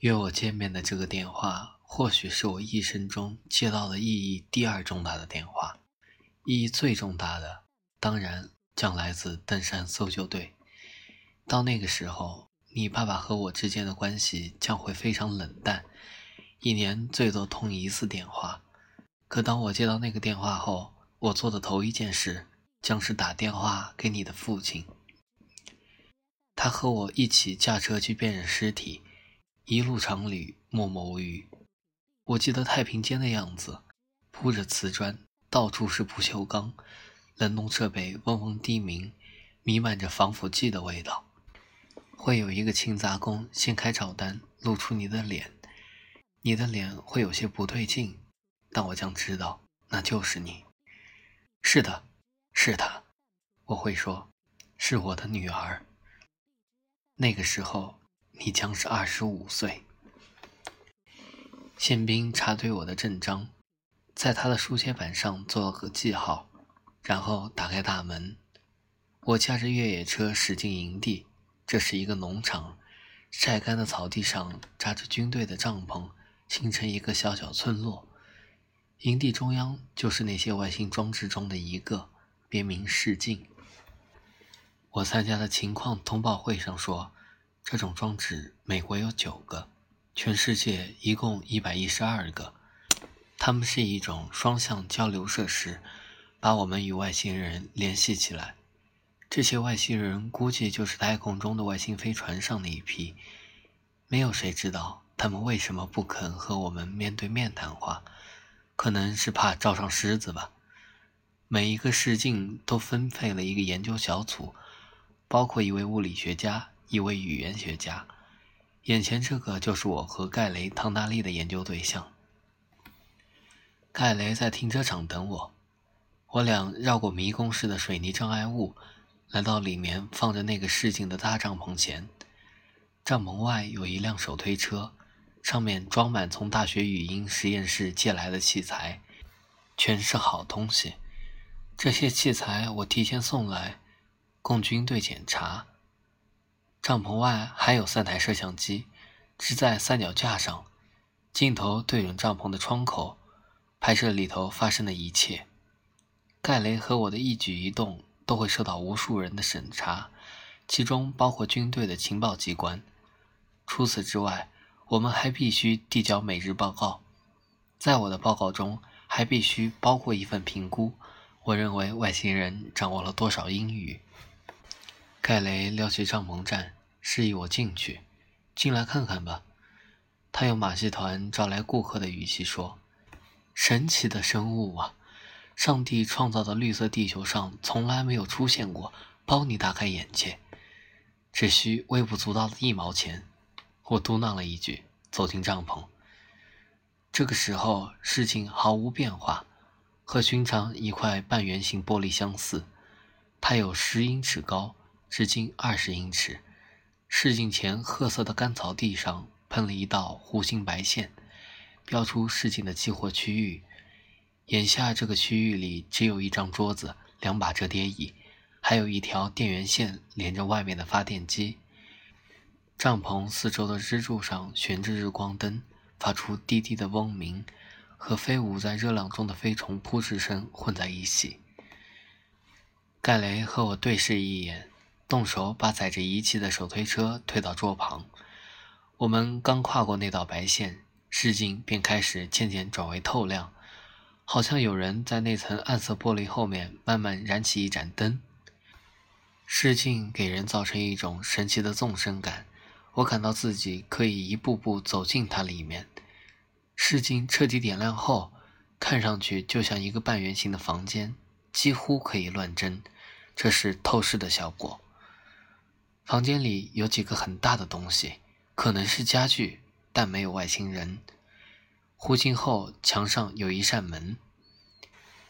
约我见面的这个电话，或许是我一生中接到的意义第二重大的电话。意义最重大的，当然将来自登山搜救队。到那个时候，你爸爸和我之间的关系将会非常冷淡，一年最多通一次电话。可当我接到那个电话后，我做的头一件事将是打电话给你的父亲。他和我一起驾车去辨认尸体，一路长旅，默默无语。我记得太平间的样子，铺着瓷砖。到处是不锈钢，冷冻设备嗡嗡低鸣，弥漫着防腐剂的味道。会有一个清杂工掀开照单，露出你的脸，你的脸会有些不对劲，但我将知道那就是你。是的，是他，我会说，是我的女儿。那个时候你将是二十五岁。宪兵查对我的证章。在他的书写板上做了个记号，然后打开大门。我驾着越野车驶进营地，这是一个农场，晒干的草地上扎着军队的帐篷，形成一个小小村落。营地中央就是那些外星装置中的一个，别名“视镜”。我参加的情况通报会上说，这种装置美国有九个，全世界一共一百一十二个。它们是一种双向交流设施，把我们与外星人联系起来。这些外星人估计就是太空中的外星飞船上的一批。没有谁知道他们为什么不肯和我们面对面谈话，可能是怕照上狮子吧。每一个试镜都分配了一个研究小组，包括一位物理学家、一位语言学家。眼前这个就是我和盖雷·唐纳利的研究对象。盖雷在停车场等我，我俩绕过迷宫似的水泥障碍物，来到里面放着那个示镜的大帐篷前。帐篷外有一辆手推车，上面装满从大学语音实验室借来的器材，全是好东西。这些器材我提前送来，供军队检查。帐篷外还有三台摄像机，支在三脚架上，镜头对准帐篷的窗口。拍摄里头发生的一切，盖雷和我的一举一动都会受到无数人的审查，其中包括军队的情报机关。除此之外，我们还必须递交每日报告，在我的报告中还必须包括一份评估。我认为外星人掌握了多少英语？盖雷撩起帐篷站，示意我进去，进来看看吧。他用马戏团招来顾客的语气说。神奇的生物啊！上帝创造的绿色地球上从来没有出现过，包你大开眼界。只需微不足道的一毛钱，我嘟囔了一句，走进帐篷。这个时候，事情毫无变化，和寻常一块半圆形玻璃相似。它有十英尺高，直径二十英尺。试镜前，褐色的干草地上喷了一道弧形白线。标出试镜的激活区域，眼下这个区域里只有一张桌子、两把折叠椅，还有一条电源线连着外面的发电机。帐篷四周的支柱上悬着日光灯，发出低低的嗡鸣，和飞舞在热浪中的飞虫扑哧声混在一起。盖雷和我对视一眼，动手把载着仪器的手推车推到桌旁。我们刚跨过那道白线。视镜便开始渐渐转为透亮，好像有人在那层暗色玻璃后面慢慢燃起一盏灯。视镜给人造成一种神奇的纵深感，我感到自己可以一步步走进它里面。视镜彻底点亮后，看上去就像一个半圆形的房间，几乎可以乱真，这是透视的效果。房间里有几个很大的东西，可能是家具。但没有外星人。呼进后，墙上有一扇门。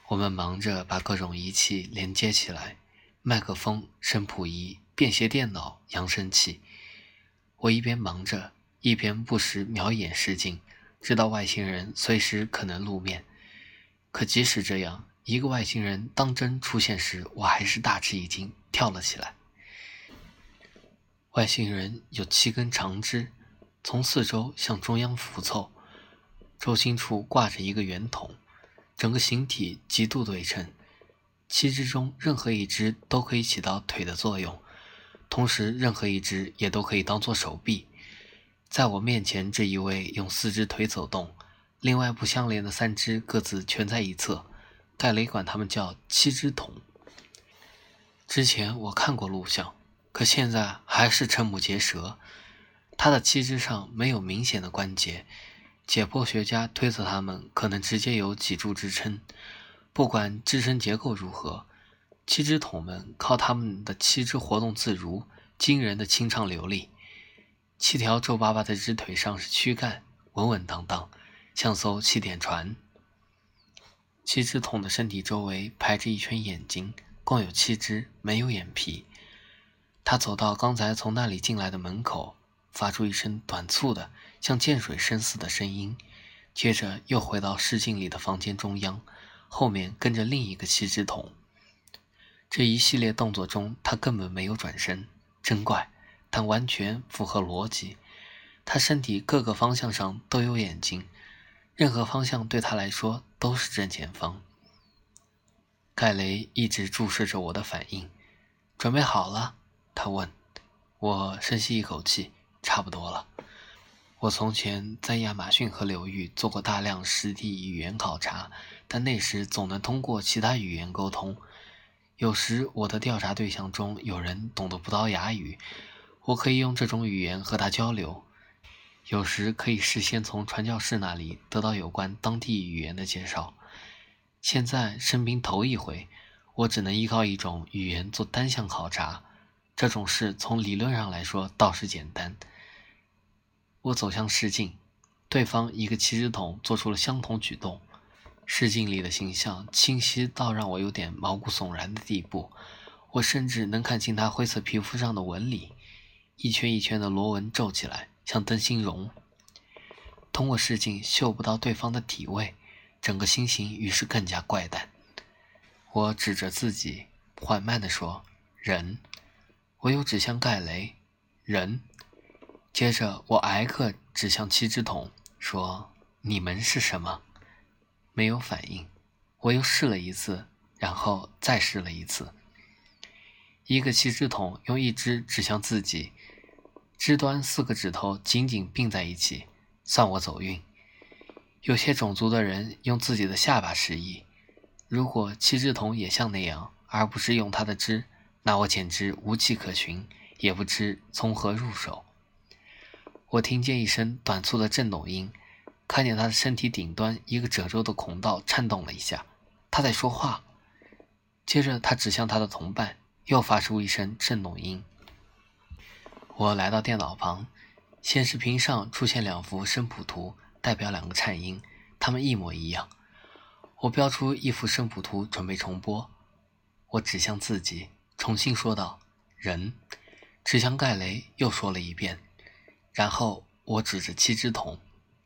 我们忙着把各种仪器连接起来：麦克风、声谱仪、便携电脑、扬声器。我一边忙着，一边不时瞄眼视镜，知道外星人随时可能露面。可即使这样，一个外星人当真出现时，我还是大吃一惊，跳了起来。外星人有七根长枝。从四周向中央浮凑，轴心处挂着一个圆筒，整个形体极度对称。七只中任何一只都可以起到腿的作用，同时任何一只也都可以当做手臂。在我面前这一位用四只腿走动，另外不相连的三只各自蜷在一侧。盖雷管他们叫七只桶。之前我看过录像，可现在还是瞠目结舌。他的七肢上没有明显的关节，解剖学家推测它们可能直接由脊柱支撑。不管支撑结构如何，七只桶们靠它们的七只活动自如、惊人的清畅流利。七条皱巴巴的只腿上是躯干，稳稳当当，像艘气垫船。七只桶的身体周围排着一圈眼睛，共有七只，没有眼皮。他走到刚才从那里进来的门口，发出一声短促的、像溅水声似的声音，接着又回到试镜里的房间中央。后面跟着另一个锡纸桶，这一系列动作中，他根本没有转身，真怪，但完全符合逻辑。他身体各个方向上都有眼睛，任何方向对他来说都是正前方。盖雷一直注视着我的反应，准备好了？他问。我深吸一口气，差不多了。我从前在亚马逊河流域做过大量实地语言考察。但那时总能通过其他语言沟通。有时我的调查对象中有人懂得葡萄牙语，我可以用这种语言和他交流。有时可以事先从传教士那里得到有关当地语言的介绍。现在生平头一回，我只能依靠一种语言做单向考察。这种事从理论上来说倒是简单。我走向试镜，对方一个七只桶做出了相同举动。试镜里的形象清晰到让我有点毛骨悚然的地步，我甚至能看清他灰色皮肤上的纹理，一圈一圈的螺纹皱起来，像灯芯绒。通过试镜嗅不到对方的体味，整个心情于是更加怪诞。我指着自己，缓慢地说：“人。”我又指向盖雷，“人。”接着我挨个指向七只桶，说：“你们是什么？”没有反应，我又试了一次，然后再试了一次。一个七只桶用一只指向自己，枝端四个指头紧紧并在一起，算我走运。有些种族的人用自己的下巴示意。如果七只桶也像那样，而不是用它的枝，那我简直无迹可寻，也不知从何入手。我听见一声短促的震动音。看见他的身体顶端一个褶皱的孔道颤动了一下，他在说话。接着，他指向他的同伴，又发出一声震动音。我来到电脑旁，显示屏上出现两幅声谱图，代表两个颤音，它们一模一样。我标出一幅声谱图，准备重播。我指向自己，重新说道：“人。”持枪盖雷，又说了一遍。然后我指着七只桶。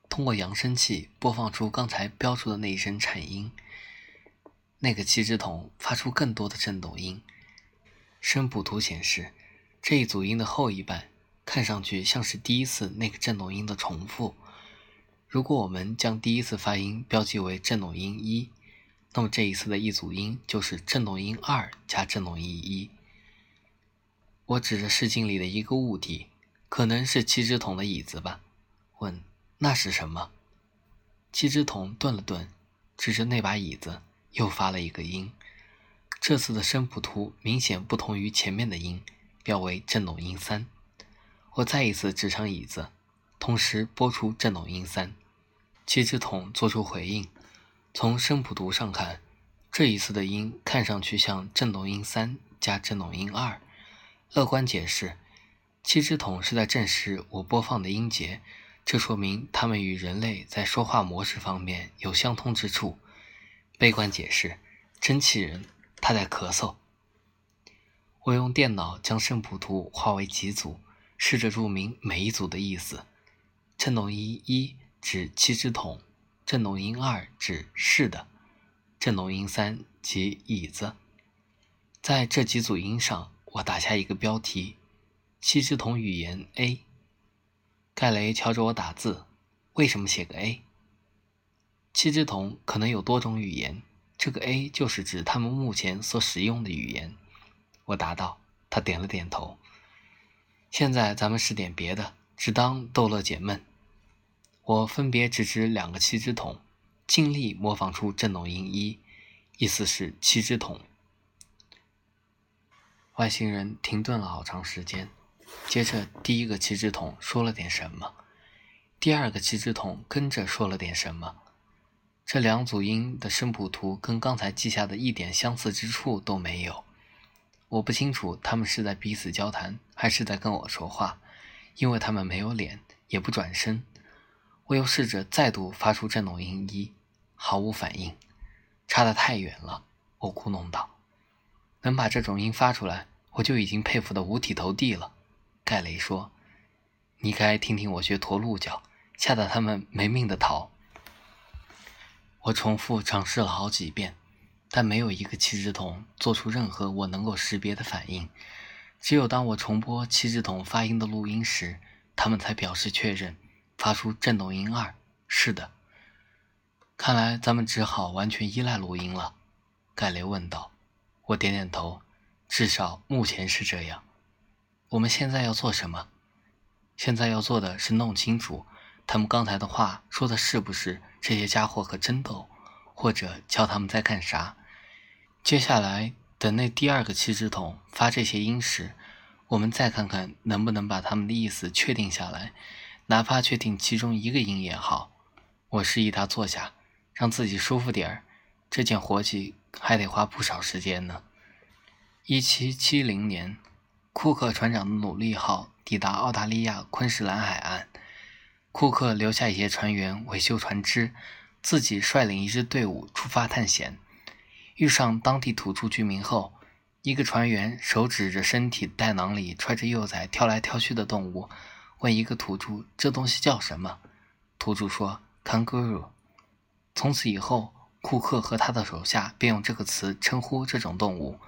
通过扬声器播放出刚才标出的那一声颤音，那个七只桶发出更多的震动音。声谱图显示，这一组音的后一半看上去像是第一次那个震动音的重复。如果我们将第一次发音标记为震动音一，那么这一次的一组音就是振动音二加振动音一。我指着试镜里的一个物体，可能是七只桶的椅子吧，问。那是什么？七只桶顿了顿，指着那把椅子，又发了一个音。这次的声谱图明显不同于前面的音，标为振动音三。我再一次指向椅子，同时播出振动音三。七只桶做出回应。从声谱图上看，这一次的音看上去像振动音三加振动音二。乐观解释，七只桶是在证实我播放的音节。这说明它们与人类在说话模式方面有相通之处。悲观解释，真气人，他在咳嗽。我用电脑将声谱图划为几组，试着注明每一组的意思。振动音一指七只桶，振动音二指是的，振动音三即椅子。在这几组音上，我打下一个标题：七只桶语言 A。盖雷瞧着我打字，为什么写个 A？七只桶可能有多种语言，这个 A 就是指他们目前所使用的语言。我答道，他点了点头。现在咱们试点别的，只当逗乐解闷。我分别指指两个七只桶，尽力模仿出振动音一，意思是七只桶。外星人停顿了好长时间，接着第一个七只桶说了点什么，第二个七只桶跟着说了点什么。这两组音的声谱图跟刚才记下的一点相似之处都没有。我不清楚他们是在彼此交谈，还是在跟我说话，因为他们没有脸，也不转身。我又试着再度发出震动音一，毫无反应，差得太远了。我咕哝道：“能把这种音发出来，我就已经佩服得五体投地了。”盖雷说：“你该听听我学驼鹿叫，吓得他们没命的逃。”我重复尝试了好几遍，但没有一个七只桶做出任何我能够识别的反应。只有当我重播七只桶发音的录音时，他们才表示确认。发出震动音二，是的。看来咱们只好完全依赖录音了，盖雷问道。我点点头，至少目前是这样。我们现在要做什么？现在要做的是弄清楚他们刚才的话说的是不是这些家伙可真逗，或者叫他们在干啥。接下来等那第二个七只桶发这些音时，我们再看看能不能把他们的意思确定下来。哪怕确定其中一个音也好，我示意他坐下，让自己舒服点儿。这件活计还得花不少时间呢。一七七零年，库克船长的努力号抵达澳大利亚昆士兰海岸，库克留下一些船员维修船只，自己率领一支队伍出发探险。遇上当地土著居民后，一个船员手指着身体袋囊里揣着幼崽跳来跳去的动物。问一个土著：“这东西叫什么？”土著说：“kangaroo。”从此以后，库克和他的手下便用这个词称呼这种动物。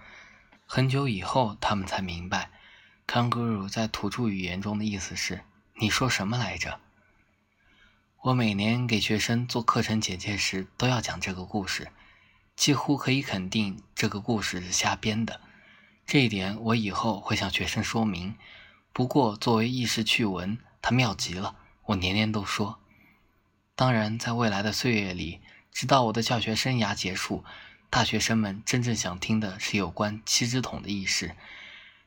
很久以后，他们才明白，kangaroo 在土著语言中的意思是“你说什么来着？”我每年给学生做课程简介时都要讲这个故事，几乎可以肯定这个故事是瞎编的。这一点我以后会向学生说明。不过，作为轶事趣闻，它妙极了，我年年都说。当然，在未来的岁月里，直到我的教学生涯结束，大学生们真正想听的是有关七只桶的轶事。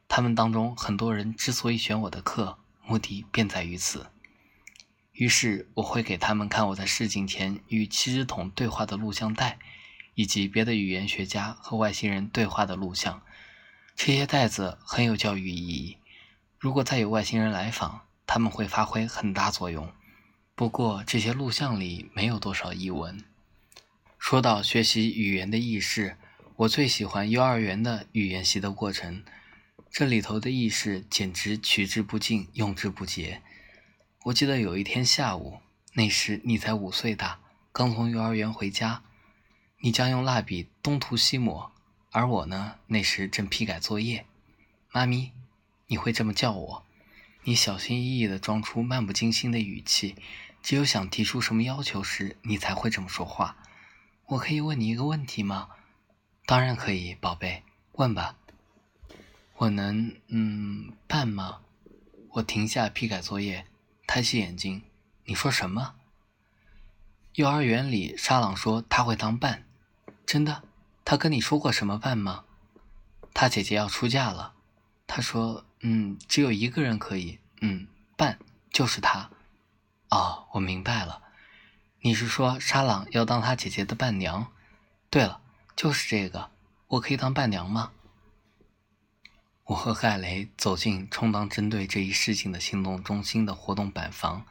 他们当中很多人之所以选我的课，目的便在于此。于是，我会给他们看我在试镜前与七只桶对话的录像带，以及别的语言学家和外星人对话的录像。这些袋子很有教育意义。如果再有外星人来访，他们会发挥很大作用。不过这些录像里没有多少译文。说到学习语言的意识，我最喜欢幼儿园的语言习的过程。这里头的意识简直取之不尽，用之不竭。我记得有一天下午，那时你才五岁大，刚从幼儿园回家，你将用蜡笔东涂西抹，而我呢，那时正批改作业。妈咪。你会这么叫我？你小心翼翼地装出漫不经心的语气，只有想提出什么要求时，你才会这么说话。我可以问你一个问题吗？当然可以，宝贝，问吧。我能，嗯，办吗？我停下批改作业，抬起眼睛。你说什么？幼儿园里，沙朗说他会当伴。真的？他跟你说过什么伴吗？他姐姐要出嫁了。他说。嗯，只有一个人可以。嗯，伴就是他。哦，我明白了。你是说沙朗要当他姐姐的伴娘？对了，就是这个。我可以当伴娘吗？我和盖雷走进充当针对这一事情的行动中心的活动板房。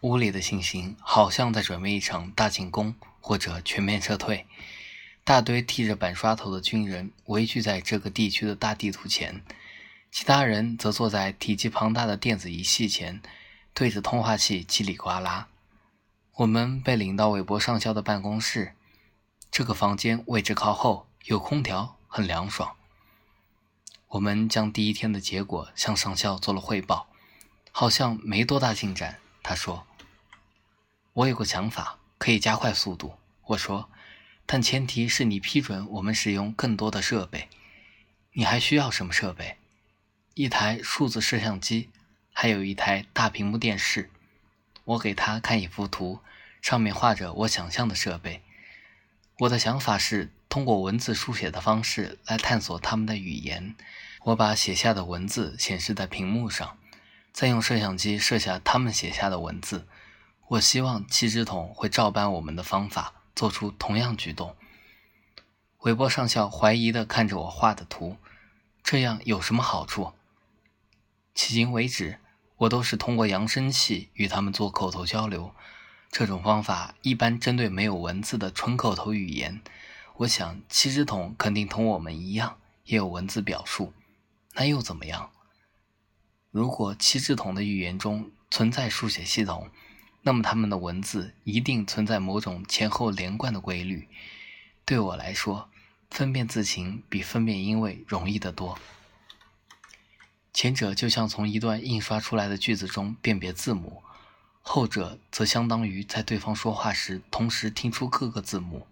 屋里的情形好像在准备一场大进攻或者全面撤退。大堆剃着板刷头的军人围聚在这个地区的大地图前。其他人则坐在体积庞大的电子仪器前，对着通话器叽里呱啦。我们被领到韦伯上校的办公室，这个房间位置靠后，有空调，很凉爽。我们将第一天的结果向上校做了汇报。好像没多大进展。他说：“我有个想法，可以加快速度。”我说：“但前提是你批准我们使用更多的设备。你还需要什么设备？一台数字摄像机，还有一台大屏幕电视。”我给他看一幅图，上面画着我想象的设备。我的想法是通过文字书写的方式来探索他们的语言。我把写下的文字显示在屏幕上，再用摄像机摄下他们写下的文字。我希望七只桶会照搬我们的方法，做出同样举动。韦伯上校怀疑地看着我画的图，这样有什么好处？迄今为止。我都是通过扬声器与他们做口头交流，这种方法一般针对没有文字的纯口头语言。我想七只桶肯定同我们一样，也有文字表述，那又怎么样？如果七只桶的语言中存在书写系统，那么他们的文字一定存在某种前后连贯的规律。对我来说，分辨字形比分辨音位容易得多。前者就像从一段印刷出来的句子中辨别字母，后者则相当于在对方说话时同时听出各个字母。